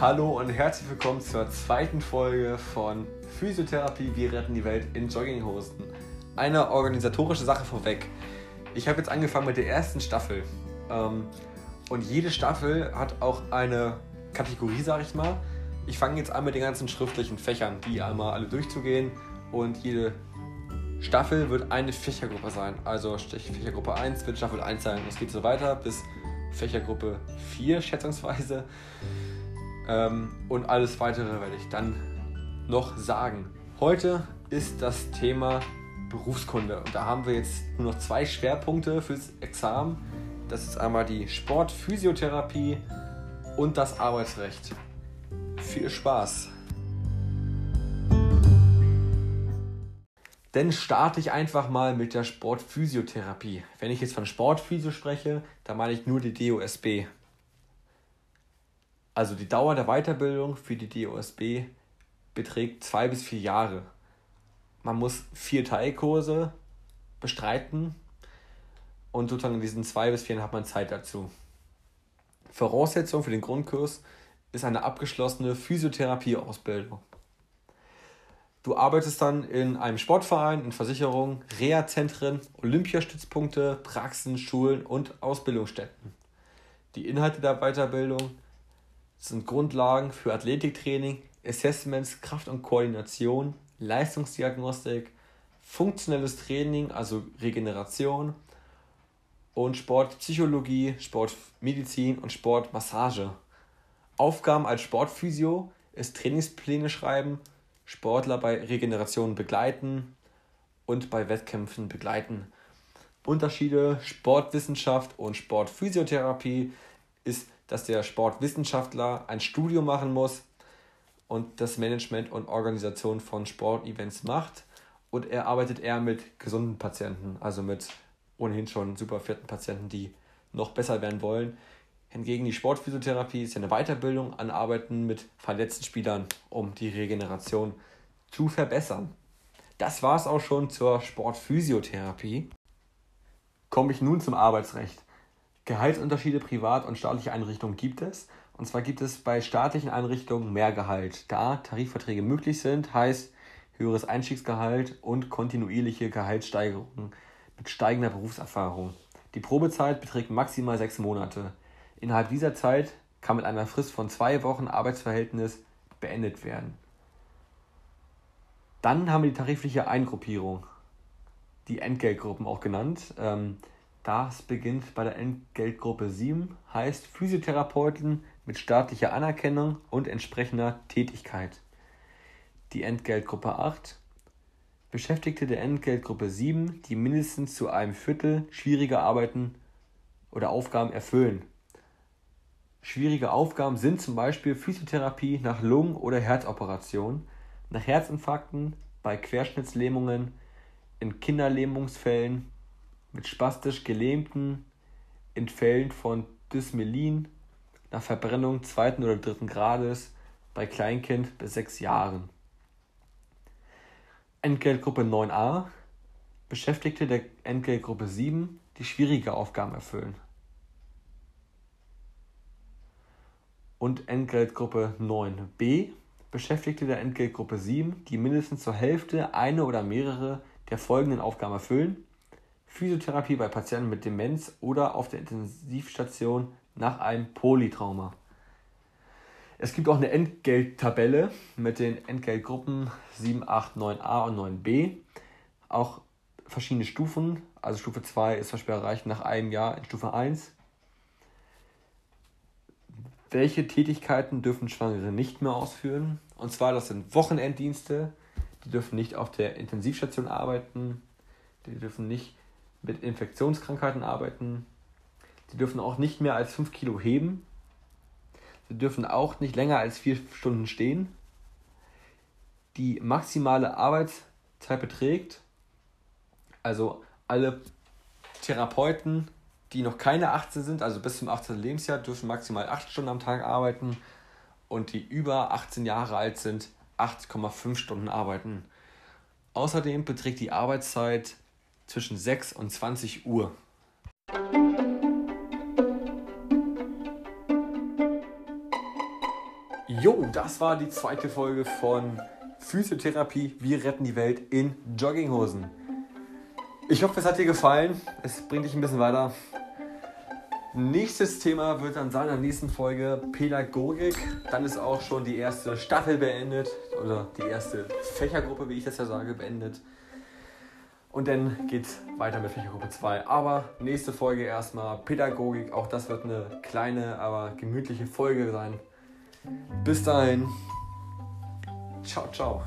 Hallo und herzlich willkommen zur zweiten Folge von Physiotherapie, wir retten die Welt in Jogginghosen. Eine organisatorische Sache vorweg. Ich habe jetzt angefangen mit der ersten Staffel. Ähm, und jede Staffel hat auch eine Kategorie, sage ich mal. Ich fange jetzt an mit den ganzen schriftlichen Fächern, die einmal alle durchzugehen. Und jede Staffel wird eine Fächergruppe sein. Also Fächergruppe 1 wird Staffel 1 sein. Es geht so weiter bis Fächergruppe 4 schätzungsweise. Ähm, und alles weitere werde ich dann noch sagen. Heute ist das Thema Berufskunde. Und da haben wir jetzt nur noch zwei Schwerpunkte fürs Examen. Das ist einmal die Sportphysiotherapie und das Arbeitsrecht. Viel Spaß! Dann starte ich einfach mal mit der Sportphysiotherapie. Wenn ich jetzt von Sportphysio spreche, dann meine ich nur die DOSB. Also die Dauer der Weiterbildung für die DOSB beträgt zwei bis vier Jahre. Man muss vier Teilkurse bestreiten und sozusagen in diesen zwei bis vier hat man Zeit dazu. Voraussetzung für den Grundkurs ist eine abgeschlossene Physiotherapieausbildung. Du arbeitest dann in einem Sportverein, in Versicherungen, Reha-Zentren, Olympiastützpunkte, Praxen, Schulen und Ausbildungsstätten. Die Inhalte der Weiterbildung sind Grundlagen für Athletiktraining, Assessments, Kraft und Koordination, Leistungsdiagnostik, funktionelles Training, also Regeneration und Sportpsychologie, Sportmedizin und Sportmassage. Aufgaben als Sportphysio ist Trainingspläne schreiben, Sportler bei Regeneration begleiten und bei Wettkämpfen begleiten. Unterschiede Sportwissenschaft und Sportphysiotherapie ist dass der Sportwissenschaftler ein Studium machen muss und das Management und Organisation von Sportevents macht. Und er arbeitet eher mit gesunden Patienten, also mit ohnehin schon super fitten Patienten, die noch besser werden wollen. Hingegen die Sportphysiotherapie ist eine Weiterbildung an Arbeiten mit verletzten Spielern, um die Regeneration zu verbessern. Das war es auch schon zur Sportphysiotherapie. Komme ich nun zum Arbeitsrecht. Gehaltsunterschiede privat und staatliche Einrichtungen gibt es. Und zwar gibt es bei staatlichen Einrichtungen mehr Gehalt. Da Tarifverträge möglich sind, heißt höheres Einstiegsgehalt und kontinuierliche Gehaltssteigerungen mit steigender Berufserfahrung. Die Probezeit beträgt maximal sechs Monate. Innerhalb dieser Zeit kann mit einer Frist von zwei Wochen Arbeitsverhältnis beendet werden. Dann haben wir die tarifliche Eingruppierung, die Entgeltgruppen auch genannt. Ähm, das beginnt bei der Entgeltgruppe 7, heißt Physiotherapeuten mit staatlicher Anerkennung und entsprechender Tätigkeit. Die Entgeltgruppe 8 Beschäftigte der Entgeltgruppe 7, die mindestens zu einem Viertel schwierige Arbeiten oder Aufgaben erfüllen. Schwierige Aufgaben sind zum Beispiel Physiotherapie nach Lungen- oder Herzoperationen, nach Herzinfarkten, bei Querschnittslähmungen, in Kinderlähmungsfällen, mit spastisch Gelähmten in Fällen von Dysmelin nach Verbrennung zweiten oder dritten Grades bei Kleinkind bis sechs Jahren. Entgeltgruppe 9a Beschäftigte der Entgeltgruppe 7, die schwierige Aufgaben erfüllen. Und Entgeltgruppe 9b Beschäftigte der Entgeltgruppe 7, die mindestens zur Hälfte eine oder mehrere der folgenden Aufgaben erfüllen Physiotherapie bei Patienten mit Demenz oder auf der Intensivstation nach einem Polytrauma. Es gibt auch eine Entgelttabelle mit den Entgeltgruppen 7, 8, 9a und 9b. Auch verschiedene Stufen. Also Stufe 2 ist zum Beispiel erreicht nach einem Jahr in Stufe 1. Welche Tätigkeiten dürfen Schwangere nicht mehr ausführen? Und zwar, das sind Wochenenddienste. Die dürfen nicht auf der Intensivstation arbeiten. Die dürfen nicht mit Infektionskrankheiten arbeiten. Sie dürfen auch nicht mehr als 5 Kilo heben. Sie dürfen auch nicht länger als 4 Stunden stehen. Die maximale Arbeitszeit beträgt, also alle Therapeuten, die noch keine 18 sind, also bis zum 18. Lebensjahr, dürfen maximal 8 Stunden am Tag arbeiten und die über 18 Jahre alt sind, 8,5 Stunden arbeiten. Außerdem beträgt die Arbeitszeit zwischen 6 und 20 Uhr. Jo, das war die zweite Folge von Physiotherapie. Wir retten die Welt in Jogginghosen. Ich hoffe, es hat dir gefallen. Es bringt dich ein bisschen weiter. Nächstes Thema wird dann sein in der nächsten Folge Pädagogik. Dann ist auch schon die erste Staffel beendet oder die erste Fächergruppe, wie ich das ja sage, beendet. Und dann geht es weiter mit Fächergruppe 2. Aber nächste Folge erstmal Pädagogik. Auch das wird eine kleine, aber gemütliche Folge sein. Bis dahin. Ciao, ciao.